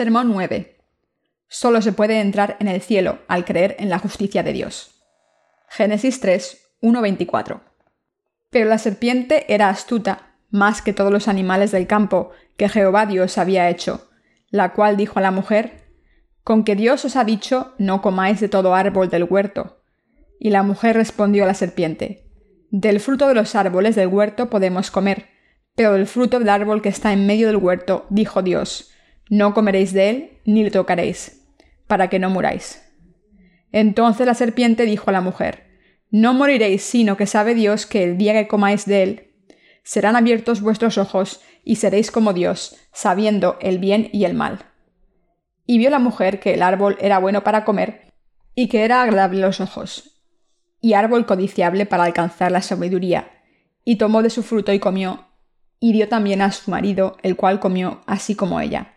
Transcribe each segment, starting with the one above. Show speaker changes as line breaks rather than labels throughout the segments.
Sermón 9. Solo se puede entrar en el cielo al creer en la justicia de Dios. Génesis 3, 1-24. Pero la serpiente era astuta, más que todos los animales del campo que Jehová Dios había hecho, la cual dijo a la mujer, Con que Dios os ha dicho, no comáis de todo árbol del huerto. Y la mujer respondió a la serpiente, Del fruto de los árboles del huerto podemos comer, pero del fruto del árbol que está en medio del huerto, dijo Dios, no comeréis de él, ni le tocaréis, para que no muráis. Entonces la serpiente dijo a la mujer, No moriréis, sino que sabe Dios que el día que comáis de él, serán abiertos vuestros ojos, y seréis como Dios, sabiendo el bien y el mal. Y vio la mujer que el árbol era bueno para comer, y que era agradable los ojos, y árbol codiciable para alcanzar la sabiduría, y tomó de su fruto y comió, y dio también a su marido, el cual comió así como ella.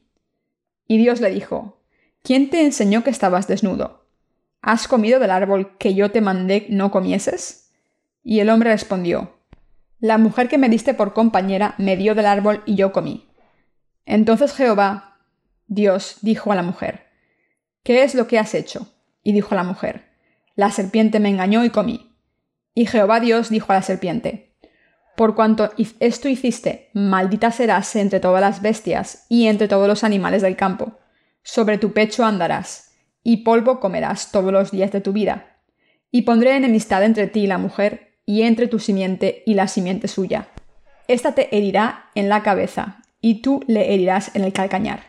Y Dios le dijo, ¿quién te enseñó que estabas desnudo? ¿Has comido del árbol que yo te mandé no comieses? Y el hombre respondió, La mujer que me diste por compañera me dio del árbol y yo comí. Entonces Jehová, Dios, dijo a la mujer, ¿Qué es lo que has hecho? Y dijo la mujer, La serpiente me engañó y comí. Y Jehová Dios dijo a la serpiente, por cuanto esto hiciste, maldita serás entre todas las bestias y entre todos los animales del campo. Sobre tu pecho andarás, y polvo comerás todos los días de tu vida. Y pondré enemistad entre ti y la mujer, y entre tu simiente y la simiente suya. Esta te herirá en la cabeza, y tú le herirás en el calcañar.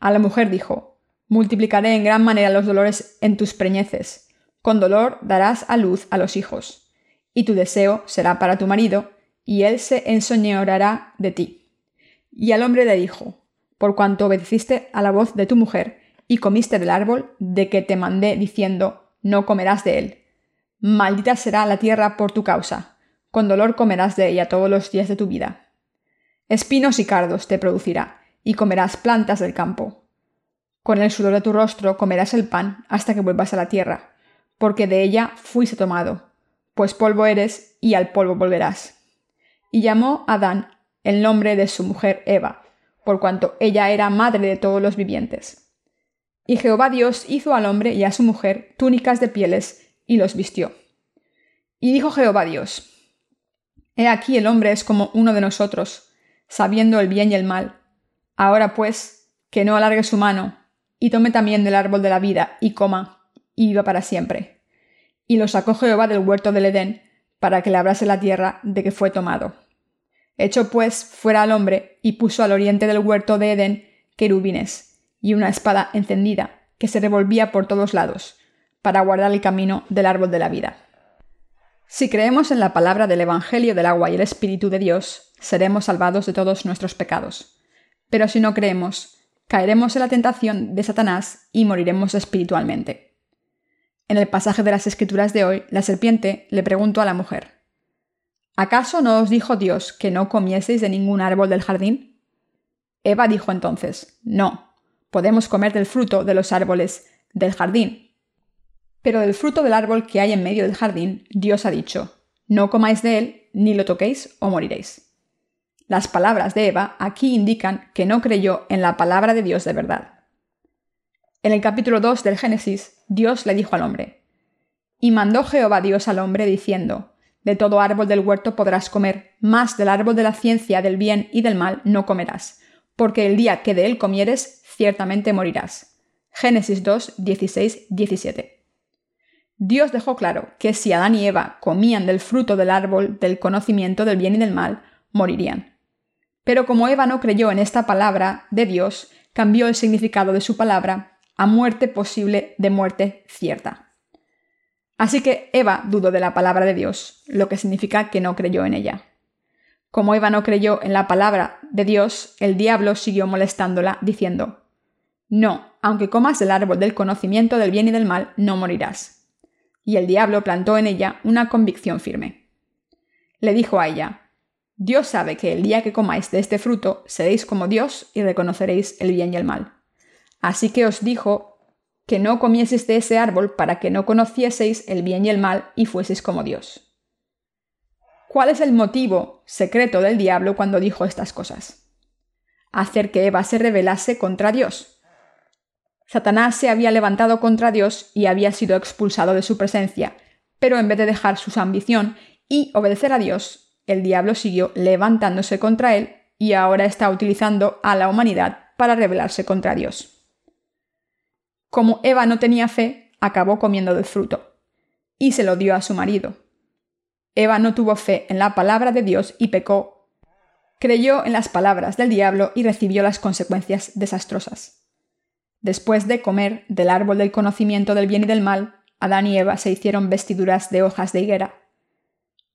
A la mujer dijo, Multiplicaré en gran manera los dolores en tus preñeces. Con dolor darás a luz a los hijos y tu deseo será para tu marido, y él se ensoñorará de ti. Y al hombre le dijo, por cuanto obedeciste a la voz de tu mujer, y comiste del árbol de que te mandé diciendo, no comerás de él. Maldita será la tierra por tu causa, con dolor comerás de ella todos los días de tu vida. Espinos y cardos te producirá, y comerás plantas del campo. Con el sudor de tu rostro comerás el pan hasta que vuelvas a la tierra, porque de ella fuiste tomado pues polvo eres y al polvo volverás. Y llamó Adán el nombre de su mujer Eva, por cuanto ella era madre de todos los vivientes. Y Jehová Dios hizo al hombre y a su mujer túnicas de pieles y los vistió. Y dijo Jehová Dios, He aquí el hombre es como uno de nosotros, sabiendo el bien y el mal. Ahora pues, que no alargue su mano, y tome también del árbol de la vida, y coma, y viva para siempre. Y lo sacó Jehová del huerto del Edén, para que labrase la tierra de que fue tomado. Echó pues fuera al hombre, y puso al oriente del huerto de Edén querubines, y una espada encendida, que se revolvía por todos lados, para guardar el camino del árbol de la vida. Si creemos en la palabra del Evangelio del agua y el Espíritu de Dios, seremos salvados de todos nuestros pecados. Pero si no creemos, caeremos en la tentación de Satanás y moriremos espiritualmente. En el pasaje de las Escrituras de hoy, la serpiente le preguntó a la mujer, ¿Acaso no os dijo Dios que no comieseis de ningún árbol del jardín? Eva dijo entonces, No, podemos comer del fruto de los árboles del jardín. Pero del fruto del árbol que hay en medio del jardín, Dios ha dicho, No comáis de él, ni lo toquéis o moriréis. Las palabras de Eva aquí indican que no creyó en la palabra de Dios de verdad. En el capítulo 2 del Génesis, Dios le dijo al hombre, Y mandó Jehová Dios al hombre diciendo, De todo árbol del huerto podrás comer, mas del árbol de la ciencia del bien y del mal no comerás, porque el día que de él comieres, ciertamente morirás. Génesis 2, 16, 17. Dios dejó claro que si Adán y Eva comían del fruto del árbol del conocimiento del bien y del mal, morirían. Pero como Eva no creyó en esta palabra de Dios, cambió el significado de su palabra a muerte posible de muerte cierta. Así que Eva dudó de la palabra de Dios, lo que significa que no creyó en ella. Como Eva no creyó en la palabra de Dios, el diablo siguió molestándola, diciendo, No, aunque comas del árbol del conocimiento del bien y del mal, no morirás. Y el diablo plantó en ella una convicción firme. Le dijo a ella, Dios sabe que el día que comáis de este fruto seréis como Dios y reconoceréis el bien y el mal. Así que os dijo que no comieseis de ese árbol para que no conocieseis el bien y el mal y fueseis como Dios. ¿Cuál es el motivo secreto del diablo cuando dijo estas cosas? Hacer que Eva se rebelase contra Dios. Satanás se había levantado contra Dios y había sido expulsado de su presencia, pero en vez de dejar su ambición y obedecer a Dios, el diablo siguió levantándose contra él y ahora está utilizando a la humanidad para rebelarse contra Dios. Como Eva no tenía fe, acabó comiendo del fruto, y se lo dio a su marido. Eva no tuvo fe en la palabra de Dios y pecó. Creyó en las palabras del diablo y recibió las consecuencias desastrosas. Después de comer del árbol del conocimiento del bien y del mal, Adán y Eva se hicieron vestiduras de hojas de higuera.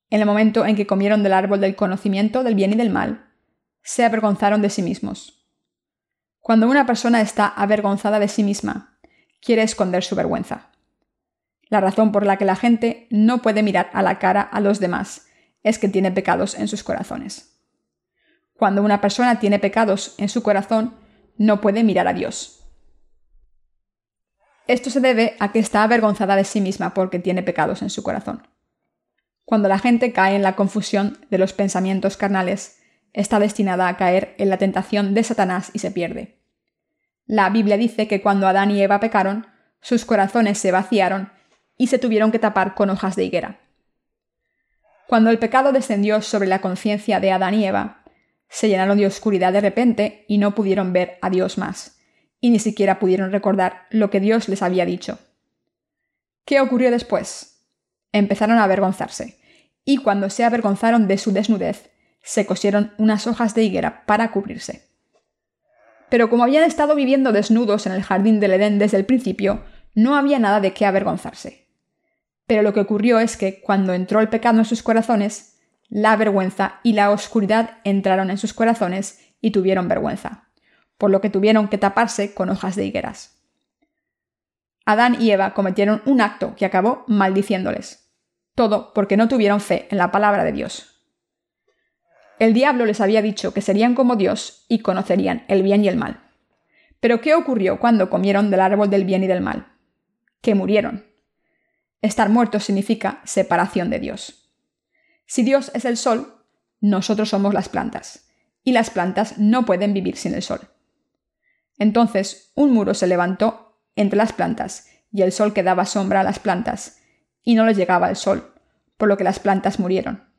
En el momento en que comieron del árbol del conocimiento del bien y del mal, se avergonzaron de sí mismos. Cuando una persona está avergonzada de sí misma, quiere esconder su vergüenza. La razón por la que la gente no puede mirar a la cara a los demás es que tiene pecados en sus corazones. Cuando una persona tiene pecados en su corazón, no puede mirar a Dios. Esto se debe a que está avergonzada de sí misma porque tiene pecados en su corazón. Cuando la gente cae en la confusión de los pensamientos carnales, está destinada a caer en la tentación de Satanás y se pierde. La Biblia dice que cuando Adán y Eva pecaron, sus corazones se vaciaron y se tuvieron que tapar con hojas de higuera. Cuando el pecado descendió sobre la conciencia de Adán y Eva, se llenaron de oscuridad de repente y no pudieron ver a Dios más, y ni siquiera pudieron recordar lo que Dios les había dicho. ¿Qué ocurrió después? Empezaron a avergonzarse, y cuando se avergonzaron de su desnudez, se cosieron unas hojas de higuera para cubrirse. Pero como habían estado viviendo desnudos en el jardín del Edén desde el principio, no había nada de qué avergonzarse. Pero lo que ocurrió es que cuando entró el pecado en sus corazones, la vergüenza y la oscuridad entraron en sus corazones y tuvieron vergüenza, por lo que tuvieron que taparse con hojas de higueras. Adán y Eva cometieron un acto que acabó maldiciéndoles, todo porque no tuvieron fe en la palabra de Dios. El diablo les había dicho que serían como Dios y conocerían el bien y el mal. Pero ¿qué ocurrió cuando comieron del árbol del bien y del mal? Que murieron. Estar muertos significa separación de Dios. Si Dios es el sol, nosotros somos las plantas, y las plantas no pueden vivir sin el sol. Entonces un muro se levantó entre las plantas, y el sol que daba sombra a las plantas, y no les llegaba el sol, por lo que las plantas murieron.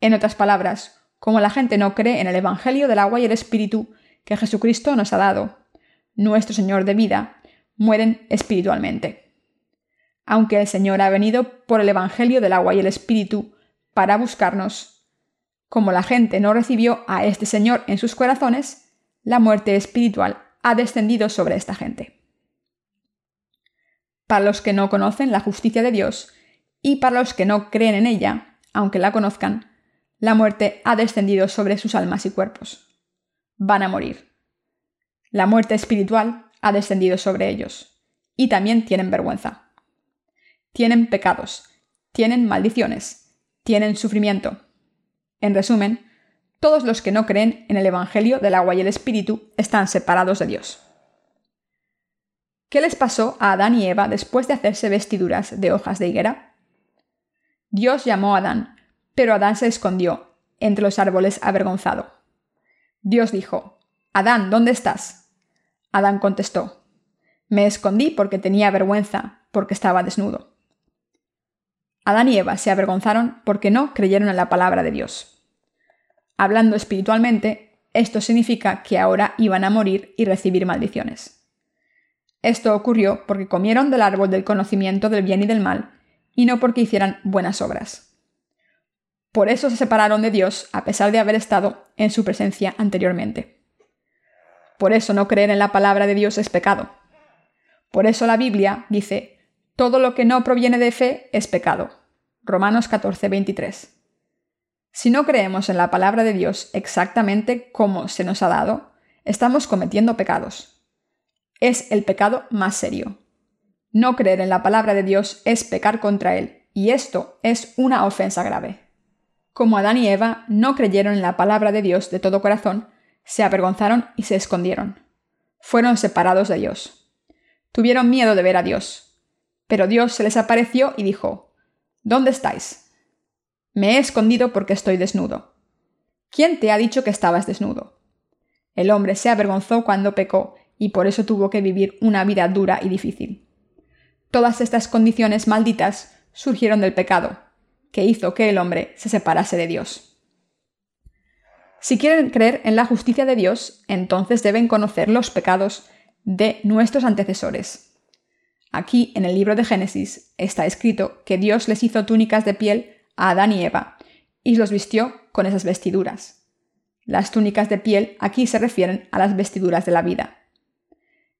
En otras palabras, como la gente no cree en el Evangelio del agua y el Espíritu que Jesucristo nos ha dado, nuestro Señor de vida, mueren espiritualmente. Aunque el Señor ha venido por el Evangelio del agua y el Espíritu para buscarnos, como la gente no recibió a este Señor en sus corazones, la muerte espiritual ha descendido sobre esta gente. Para los que no conocen la justicia de Dios y para los que no creen en ella, aunque la conozcan, la muerte ha descendido sobre sus almas y cuerpos. Van a morir. La muerte espiritual ha descendido sobre ellos. Y también tienen vergüenza. Tienen pecados, tienen maldiciones, tienen sufrimiento. En resumen, todos los que no creen en el Evangelio del agua y el Espíritu están separados de Dios. ¿Qué les pasó a Adán y Eva después de hacerse vestiduras de hojas de higuera? Dios llamó a Adán pero Adán se escondió entre los árboles avergonzado. Dios dijo, Adán, ¿dónde estás? Adán contestó, Me escondí porque tenía vergüenza, porque estaba desnudo. Adán y Eva se avergonzaron porque no creyeron en la palabra de Dios. Hablando espiritualmente, esto significa que ahora iban a morir y recibir maldiciones. Esto ocurrió porque comieron del árbol del conocimiento del bien y del mal, y no porque hicieran buenas obras. Por eso se separaron de Dios a pesar de haber estado en su presencia anteriormente. Por eso no creer en la palabra de Dios es pecado. Por eso la Biblia dice, todo lo que no proviene de fe es pecado. Romanos 14, 23. Si no creemos en la palabra de Dios exactamente como se nos ha dado, estamos cometiendo pecados. es el pecado más serio. No creer en la palabra de Dios es pecar contra Él, y esto es una ofensa grave. Como Adán y Eva no creyeron en la palabra de Dios de todo corazón, se avergonzaron y se escondieron. Fueron separados de Dios. Tuvieron miedo de ver a Dios. Pero Dios se les apareció y dijo, ¿Dónde estáis? Me he escondido porque estoy desnudo. ¿Quién te ha dicho que estabas desnudo? El hombre se avergonzó cuando pecó y por eso tuvo que vivir una vida dura y difícil. Todas estas condiciones malditas surgieron del pecado, que hizo que el hombre se separase de Dios. Si quieren creer en la justicia de Dios, entonces deben conocer los pecados de nuestros antecesores. Aquí, en el libro de Génesis, está escrito que Dios les hizo túnicas de piel a Adán y Eva, y los vistió con esas vestiduras. Las túnicas de piel aquí se refieren a las vestiduras de la vida.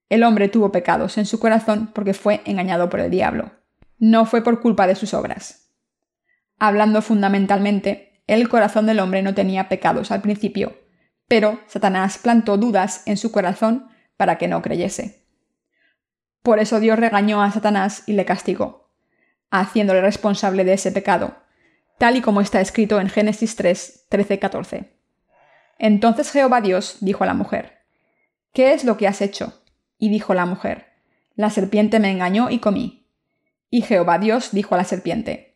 El hombre tuvo pecados en su corazón porque fue engañado por el diablo. No fue por culpa de sus obras. Hablando fundamentalmente, el corazón del hombre no tenía pecados al principio, pero Satanás plantó dudas en su corazón para que no creyese. Por eso Dios regañó a Satanás y le castigó, haciéndole responsable de ese pecado, tal y como está escrito en Génesis 3, 13-14. Entonces Jehová Dios dijo a la mujer, ¿Qué es lo que has hecho? Y dijo la mujer, La serpiente me engañó y comí. Y Jehová Dios dijo a la serpiente,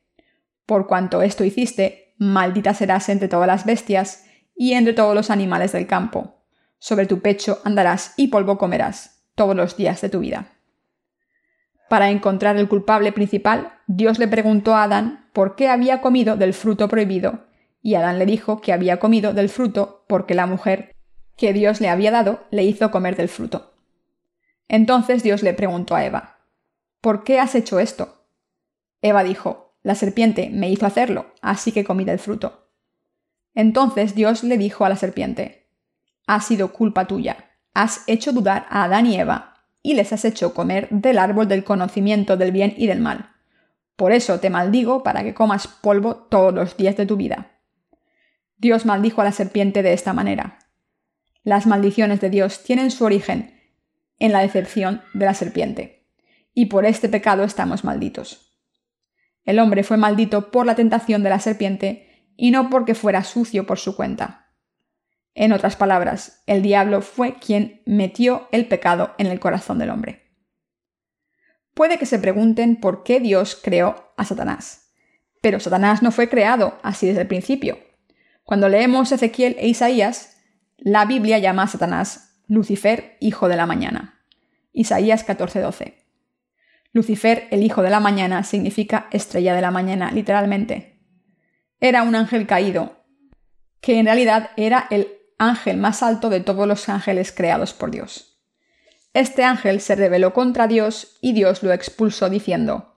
Por cuanto esto hiciste, maldita serás entre todas las bestias y entre todos los animales del campo. Sobre tu pecho andarás y polvo comerás todos los días de tu vida. Para encontrar el culpable principal, Dios le preguntó a Adán por qué había comido del fruto prohibido, y Adán le dijo que había comido del fruto porque la mujer que Dios le había dado le hizo comer del fruto. Entonces Dios le preguntó a Eva, ¿Por qué has hecho esto? Eva dijo, La serpiente me hizo hacerlo, así que comí del fruto. Entonces Dios le dijo a la serpiente, Ha sido culpa tuya, has hecho dudar a Adán y Eva, y les has hecho comer del árbol del conocimiento del bien y del mal. Por eso te maldigo para que comas polvo todos los días de tu vida. Dios maldijo a la serpiente de esta manera. Las maldiciones de Dios tienen su origen en la decepción de la serpiente. Y por este pecado estamos malditos. El hombre fue maldito por la tentación de la serpiente y no porque fuera sucio por su cuenta. En otras palabras, el diablo fue quien metió el pecado en el corazón del hombre. Puede que se pregunten por qué Dios creó a Satanás. Pero Satanás no fue creado así desde el principio. Cuando leemos Ezequiel e Isaías, la Biblia llama a Satanás Lucifer, hijo de la mañana. Isaías 14:12. Lucifer, el hijo de la mañana, significa estrella de la mañana, literalmente. Era un ángel caído, que en realidad era el ángel más alto de todos los ángeles creados por Dios. Este ángel se rebeló contra Dios y Dios lo expulsó diciendo,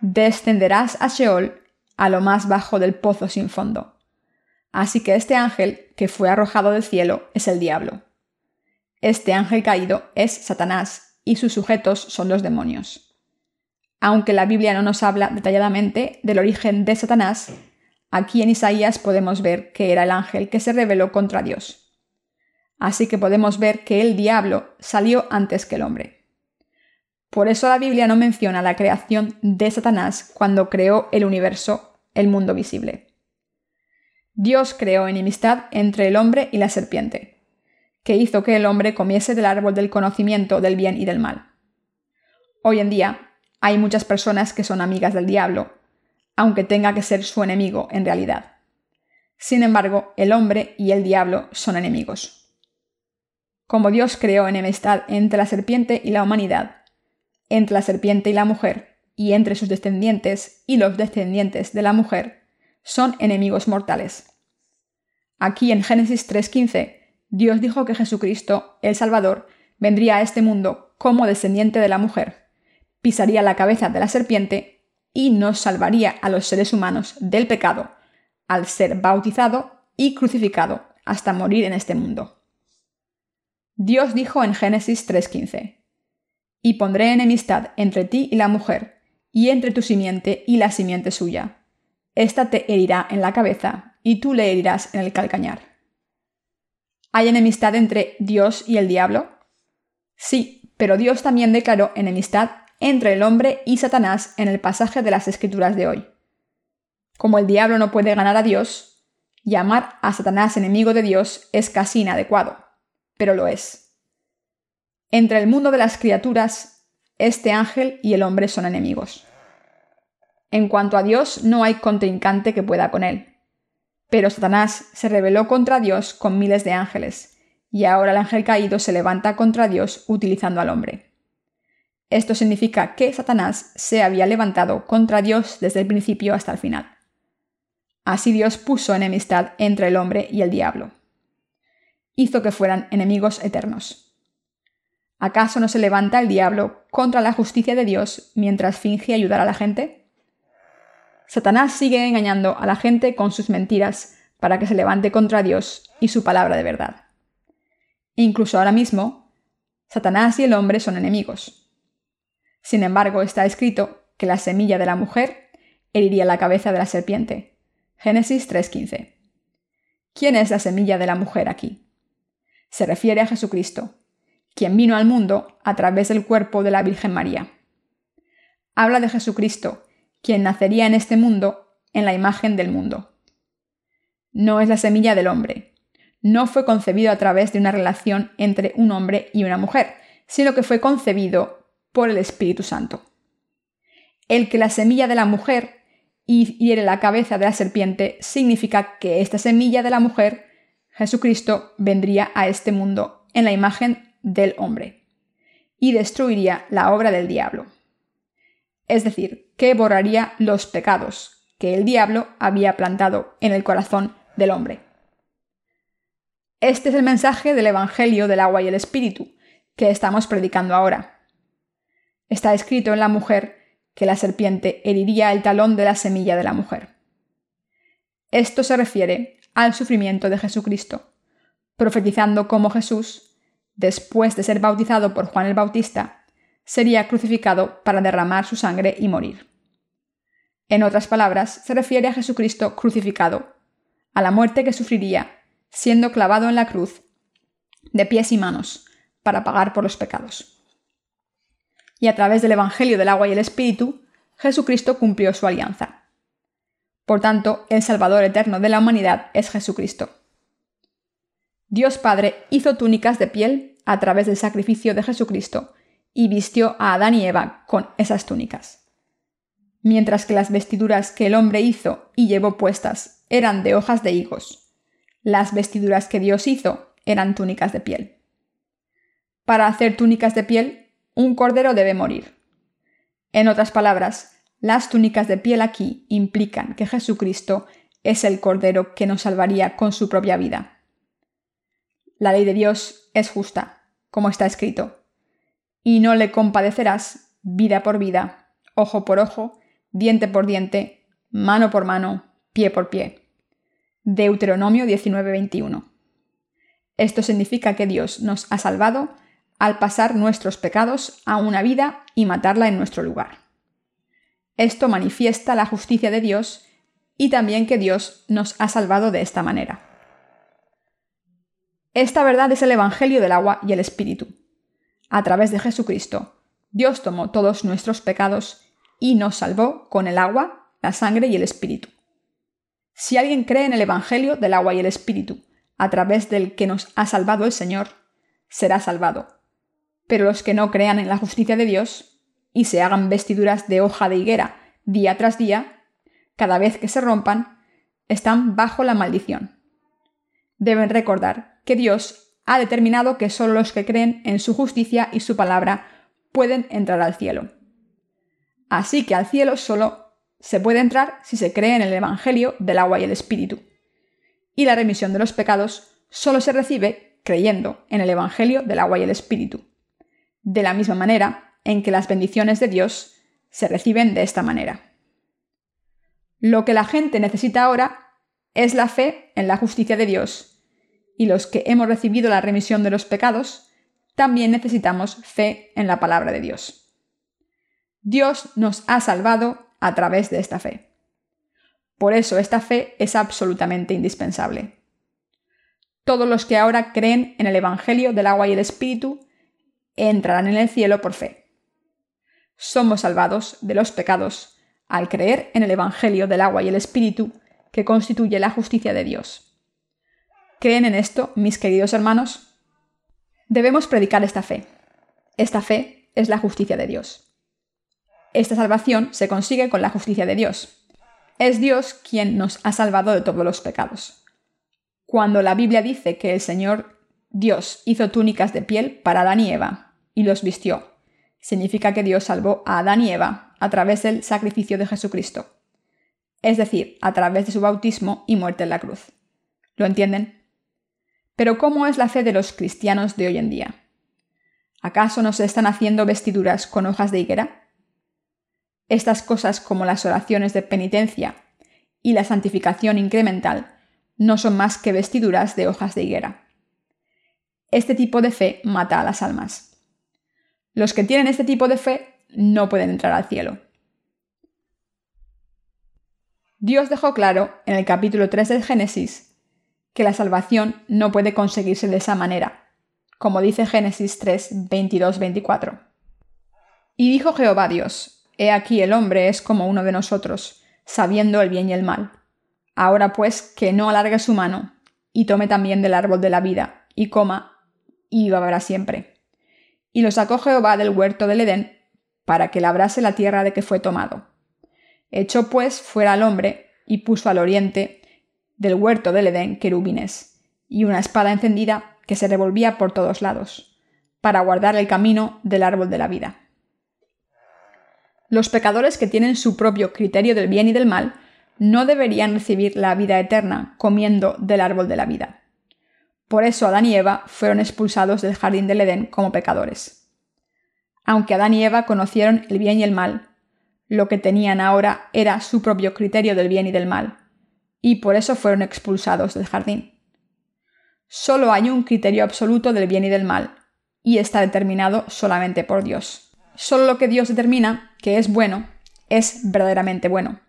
Descenderás a Sheol, a lo más bajo del pozo sin fondo. Así que este ángel, que fue arrojado del cielo, es el diablo. Este ángel caído es Satanás y sus sujetos son los demonios. Aunque la Biblia no nos habla detalladamente del origen de Satanás, aquí en Isaías podemos ver que era el ángel que se rebeló contra Dios. Así que podemos ver que el diablo salió antes que el hombre. Por eso la Biblia no menciona la creación de Satanás cuando creó el universo, el mundo visible. Dios creó enemistad entre el hombre y la serpiente que hizo que el hombre comiese del árbol del conocimiento del bien y del mal. Hoy en día hay muchas personas que son amigas del diablo, aunque tenga que ser su enemigo en realidad. Sin embargo, el hombre y el diablo son enemigos. Como Dios creó enemistad entre la serpiente y la humanidad, entre la serpiente y la mujer, y entre sus descendientes y los descendientes de la mujer, son enemigos mortales. Aquí en Génesis 3.15 Dios dijo que Jesucristo, el Salvador, vendría a este mundo como descendiente de la mujer, pisaría la cabeza de la serpiente y nos salvaría a los seres humanos del pecado, al ser bautizado y crucificado hasta morir en este mundo. Dios dijo en Génesis 3:15, Y pondré enemistad entre ti y la mujer, y entre tu simiente y la simiente suya. Esta te herirá en la cabeza, y tú le herirás en el calcañar. ¿Hay enemistad entre Dios y el diablo? Sí, pero Dios también declaró enemistad entre el hombre y Satanás en el pasaje de las Escrituras de hoy. Como el diablo no puede ganar a Dios, llamar a Satanás enemigo de Dios es casi inadecuado, pero lo es. Entre el mundo de las criaturas, este ángel y el hombre son enemigos. En cuanto a Dios, no hay contrincante que pueda con él. Pero Satanás se rebeló contra Dios con miles de ángeles, y ahora el ángel caído se levanta contra Dios utilizando al hombre. Esto significa que Satanás se había levantado contra Dios desde el principio hasta el final. Así Dios puso enemistad entre el hombre y el diablo. Hizo que fueran enemigos eternos. ¿Acaso no se levanta el diablo contra la justicia de Dios mientras finge ayudar a la gente? Satanás sigue engañando a la gente con sus mentiras para que se levante contra Dios y su palabra de verdad. Incluso ahora mismo, Satanás y el hombre son enemigos. Sin embargo, está escrito que la semilla de la mujer heriría la cabeza de la serpiente. Génesis 3.15. ¿Quién es la semilla de la mujer aquí? Se refiere a Jesucristo, quien vino al mundo a través del cuerpo de la Virgen María. Habla de Jesucristo, quien nacería en este mundo en la imagen del mundo. No es la semilla del hombre. No fue concebido a través de una relación entre un hombre y una mujer, sino que fue concebido por el Espíritu Santo. El que la semilla de la mujer hiere la cabeza de la serpiente significa que esta semilla de la mujer, Jesucristo, vendría a este mundo en la imagen del hombre y destruiría la obra del diablo. Es decir, que borraría los pecados que el diablo había plantado en el corazón del hombre. Este es el mensaje del Evangelio del agua y el Espíritu que estamos predicando ahora. Está escrito en la mujer que la serpiente heriría el talón de la semilla de la mujer. Esto se refiere al sufrimiento de Jesucristo, profetizando cómo Jesús, después de ser bautizado por Juan el Bautista, sería crucificado para derramar su sangre y morir. En otras palabras, se refiere a Jesucristo crucificado, a la muerte que sufriría siendo clavado en la cruz, de pies y manos, para pagar por los pecados y a través del Evangelio del agua y el Espíritu, Jesucristo cumplió su alianza. Por tanto, el Salvador eterno de la humanidad es Jesucristo. Dios Padre hizo túnicas de piel a través del sacrificio de Jesucristo y vistió a Adán y Eva con esas túnicas. Mientras que las vestiduras que el hombre hizo y llevó puestas eran de hojas de higos, las vestiduras que Dios hizo eran túnicas de piel. Para hacer túnicas de piel un cordero debe morir. En otras palabras, las túnicas de piel aquí implican que Jesucristo es el cordero que nos salvaría con su propia vida. La ley de Dios es justa, como está escrito, y no le compadecerás vida por vida, ojo por ojo, diente por diente, mano por mano, pie por pie. Deuteronomio 19:21. Esto significa que Dios nos ha salvado al pasar nuestros pecados a una vida y matarla en nuestro lugar. Esto manifiesta la justicia de Dios y también que Dios nos ha salvado de esta manera. Esta verdad es el Evangelio del agua y el Espíritu. A través de Jesucristo, Dios tomó todos nuestros pecados y nos salvó con el agua, la sangre y el Espíritu. Si alguien cree en el Evangelio del agua y el Espíritu, a través del que nos ha salvado el Señor, será salvado pero los que no crean en la justicia de Dios y se hagan vestiduras de hoja de higuera día tras día, cada vez que se rompan, están bajo la maldición. Deben recordar que Dios ha determinado que solo los que creen en su justicia y su palabra pueden entrar al cielo. Así que al cielo solo se puede entrar si se cree en el Evangelio del agua y el Espíritu. Y la remisión de los pecados solo se recibe creyendo en el Evangelio del agua y el Espíritu de la misma manera en que las bendiciones de Dios se reciben de esta manera. Lo que la gente necesita ahora es la fe en la justicia de Dios, y los que hemos recibido la remisión de los pecados, también necesitamos fe en la palabra de Dios. Dios nos ha salvado a través de esta fe. Por eso esta fe es absolutamente indispensable. Todos los que ahora creen en el Evangelio del agua y el Espíritu entrarán en el cielo por fe. Somos salvados de los pecados al creer en el Evangelio del agua y el Espíritu que constituye la justicia de Dios. ¿Creen en esto, mis queridos hermanos? Debemos predicar esta fe. Esta fe es la justicia de Dios. Esta salvación se consigue con la justicia de Dios. Es Dios quien nos ha salvado de todos los pecados. Cuando la Biblia dice que el Señor Dios hizo túnicas de piel para Adán y Eva y los vistió, significa que Dios salvó a Adán y Eva a través del sacrificio de Jesucristo, es decir, a través de su bautismo y muerte en la cruz. ¿Lo entienden? Pero ¿cómo es la fe de los cristianos de hoy en día? ¿Acaso nos están haciendo vestiduras con hojas de higuera? Estas cosas como las oraciones de penitencia y la santificación incremental no son más que vestiduras de hojas de higuera. Este tipo de fe mata a las almas. Los que tienen este tipo de fe no pueden entrar al cielo. Dios dejó claro en el capítulo 3 del Génesis que la salvación no puede conseguirse de esa manera, como dice Génesis 3, 22, 24. Y dijo Jehová Dios, He aquí el hombre es como uno de nosotros, sabiendo el bien y el mal. Ahora pues que no alargue su mano, y tome también del árbol de la vida, y coma, y viva para siempre. Y lo sacó Jehová del huerto del Edén, para que labrase la tierra de que fue tomado. Echó pues fuera al hombre, y puso al oriente del huerto del Edén querubines, y una espada encendida que se revolvía por todos lados, para guardar el camino del árbol de la vida. Los pecadores que tienen su propio criterio del bien y del mal no deberían recibir la vida eterna comiendo del árbol de la vida. Por eso Adán y Eva fueron expulsados del jardín del Edén como pecadores. Aunque Adán y Eva conocieron el bien y el mal, lo que tenían ahora era su propio criterio del bien y del mal, y por eso fueron expulsados del jardín. Solo hay un criterio absoluto del bien y del mal, y está determinado solamente por Dios. Solo lo que Dios determina que es bueno es verdaderamente bueno,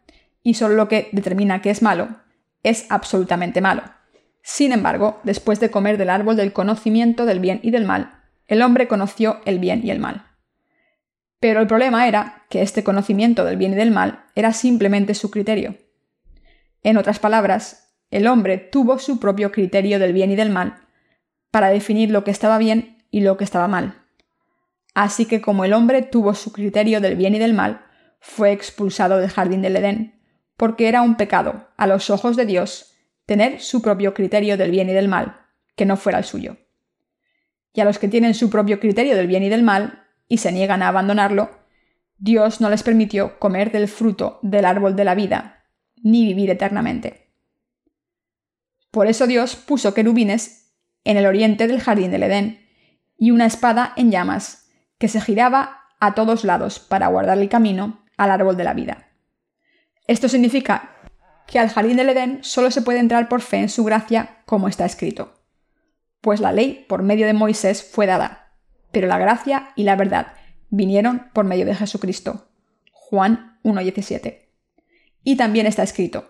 y solo lo que determina que es malo es absolutamente malo. Sin embargo, después de comer del árbol del conocimiento del bien y del mal, el hombre conoció el bien y el mal. Pero el problema era que este conocimiento del bien y del mal era simplemente su criterio. En otras palabras, el hombre tuvo su propio criterio del bien y del mal para definir lo que estaba bien y lo que estaba mal. Así que como el hombre tuvo su criterio del bien y del mal, fue expulsado del jardín del Edén, porque era un pecado, a los ojos de Dios, tener su propio criterio del bien y del mal, que no fuera el suyo. Y a los que tienen su propio criterio del bien y del mal, y se niegan a abandonarlo, Dios no les permitió comer del fruto del árbol de la vida, ni vivir eternamente. Por eso Dios puso querubines en el oriente del jardín del Edén, y una espada en llamas, que se giraba a todos lados para guardar el camino al árbol de la vida. Esto significa que al jardín del Edén solo se puede entrar por fe en su gracia, como está escrito. Pues la ley por medio de Moisés fue dada, pero la gracia y la verdad vinieron por medio de Jesucristo. Juan 1.17. Y también está escrito,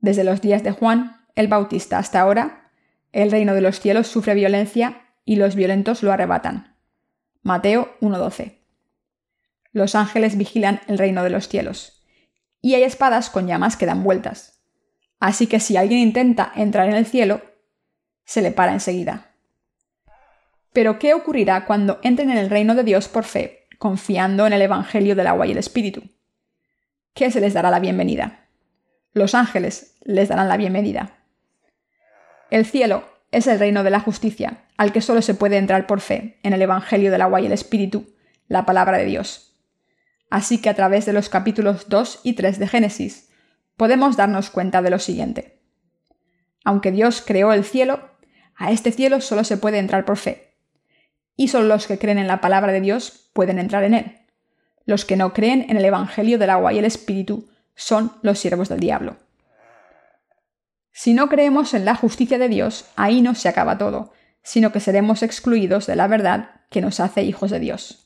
desde los días de Juan el Bautista hasta ahora, el reino de los cielos sufre violencia y los violentos lo arrebatan. Mateo 1.12. Los ángeles vigilan el reino de los cielos. Y hay espadas con llamas que dan vueltas. Así que si alguien intenta entrar en el cielo, se le para enseguida. Pero ¿qué ocurrirá cuando entren en el reino de Dios por fe, confiando en el Evangelio del agua y el Espíritu? ¿Qué se les dará la bienvenida? Los ángeles les darán la bienvenida. El cielo es el reino de la justicia, al que solo se puede entrar por fe, en el Evangelio del agua y el Espíritu, la palabra de Dios. Así que a través de los capítulos 2 y 3 de Génesis, podemos darnos cuenta de lo siguiente. Aunque Dios creó el cielo, a este cielo solo se puede entrar por fe. Y solo los que creen en la palabra de Dios pueden entrar en él. Los que no creen en el Evangelio del agua y el Espíritu son los siervos del diablo. Si no creemos en la justicia de Dios, ahí no se acaba todo, sino que seremos excluidos de la verdad que nos hace hijos de Dios.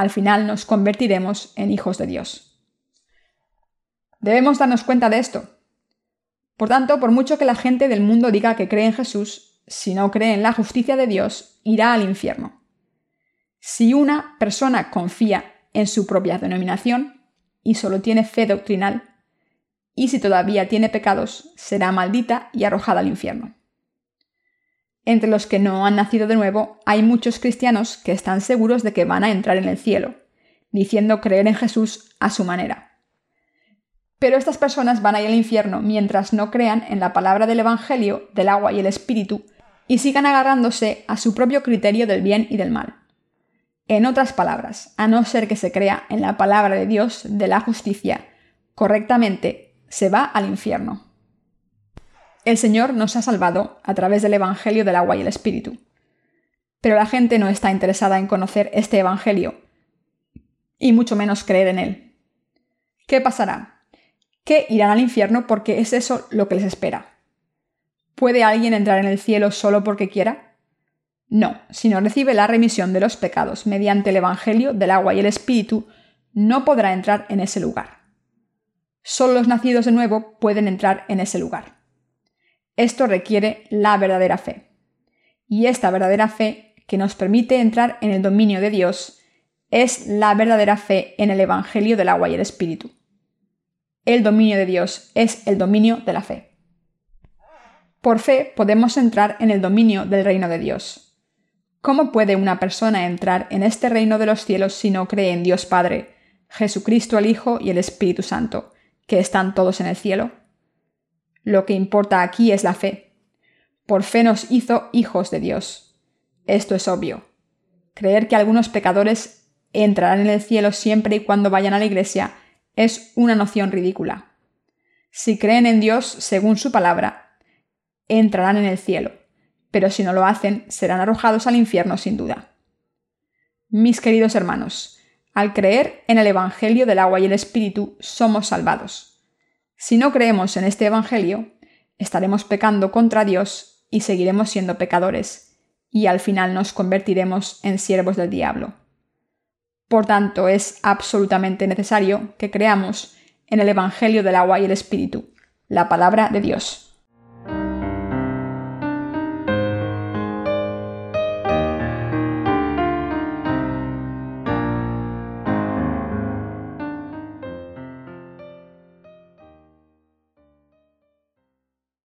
Al final nos convertiremos en hijos de Dios. Debemos darnos cuenta de esto. Por tanto, por mucho que la gente del mundo diga que cree en Jesús, si no cree en la justicia de Dios, irá al infierno. Si una persona confía en su propia denominación y solo tiene fe doctrinal, y si todavía tiene pecados, será maldita y arrojada al infierno. Entre los que no han nacido de nuevo, hay muchos cristianos que están seguros de que van a entrar en el cielo, diciendo creer en Jesús a su manera. Pero estas personas van a ir al infierno mientras no crean en la palabra del Evangelio, del agua y el Espíritu, y sigan agarrándose a su propio criterio del bien y del mal. En otras palabras, a no ser que se crea en la palabra de Dios de la justicia correctamente, se va al infierno. El Señor nos ha salvado a través del Evangelio del agua y el Espíritu. Pero la gente no está interesada en conocer este Evangelio, y mucho menos creer en él. ¿Qué pasará? Que irán al infierno porque es eso lo que les espera. ¿Puede alguien entrar en el cielo solo porque quiera? No, si no recibe la remisión de los pecados mediante el Evangelio del agua y el Espíritu, no podrá entrar en ese lugar. Solo los nacidos de nuevo pueden entrar en ese lugar. Esto requiere la verdadera fe. Y esta verdadera fe, que nos permite entrar en el dominio de Dios, es la verdadera fe en el Evangelio del agua y el Espíritu. El dominio de Dios es el dominio de la fe. Por fe podemos entrar en el dominio del reino de Dios. ¿Cómo puede una persona entrar en este reino de los cielos si no cree en Dios Padre, Jesucristo el Hijo y el Espíritu Santo, que están todos en el cielo? Lo que importa aquí es la fe. Por fe nos hizo hijos de Dios. Esto es obvio. Creer que algunos pecadores entrarán en el cielo siempre y cuando vayan a la iglesia es una noción ridícula. Si creen en Dios según su palabra, entrarán en el cielo, pero si no lo hacen, serán arrojados al infierno sin duda. Mis queridos hermanos, al creer en el Evangelio del agua y el Espíritu, somos salvados. Si no creemos en este Evangelio, estaremos pecando contra Dios y seguiremos siendo pecadores, y al final nos convertiremos en siervos del diablo. Por tanto, es absolutamente necesario que creamos en el Evangelio del agua y el Espíritu, la palabra de Dios.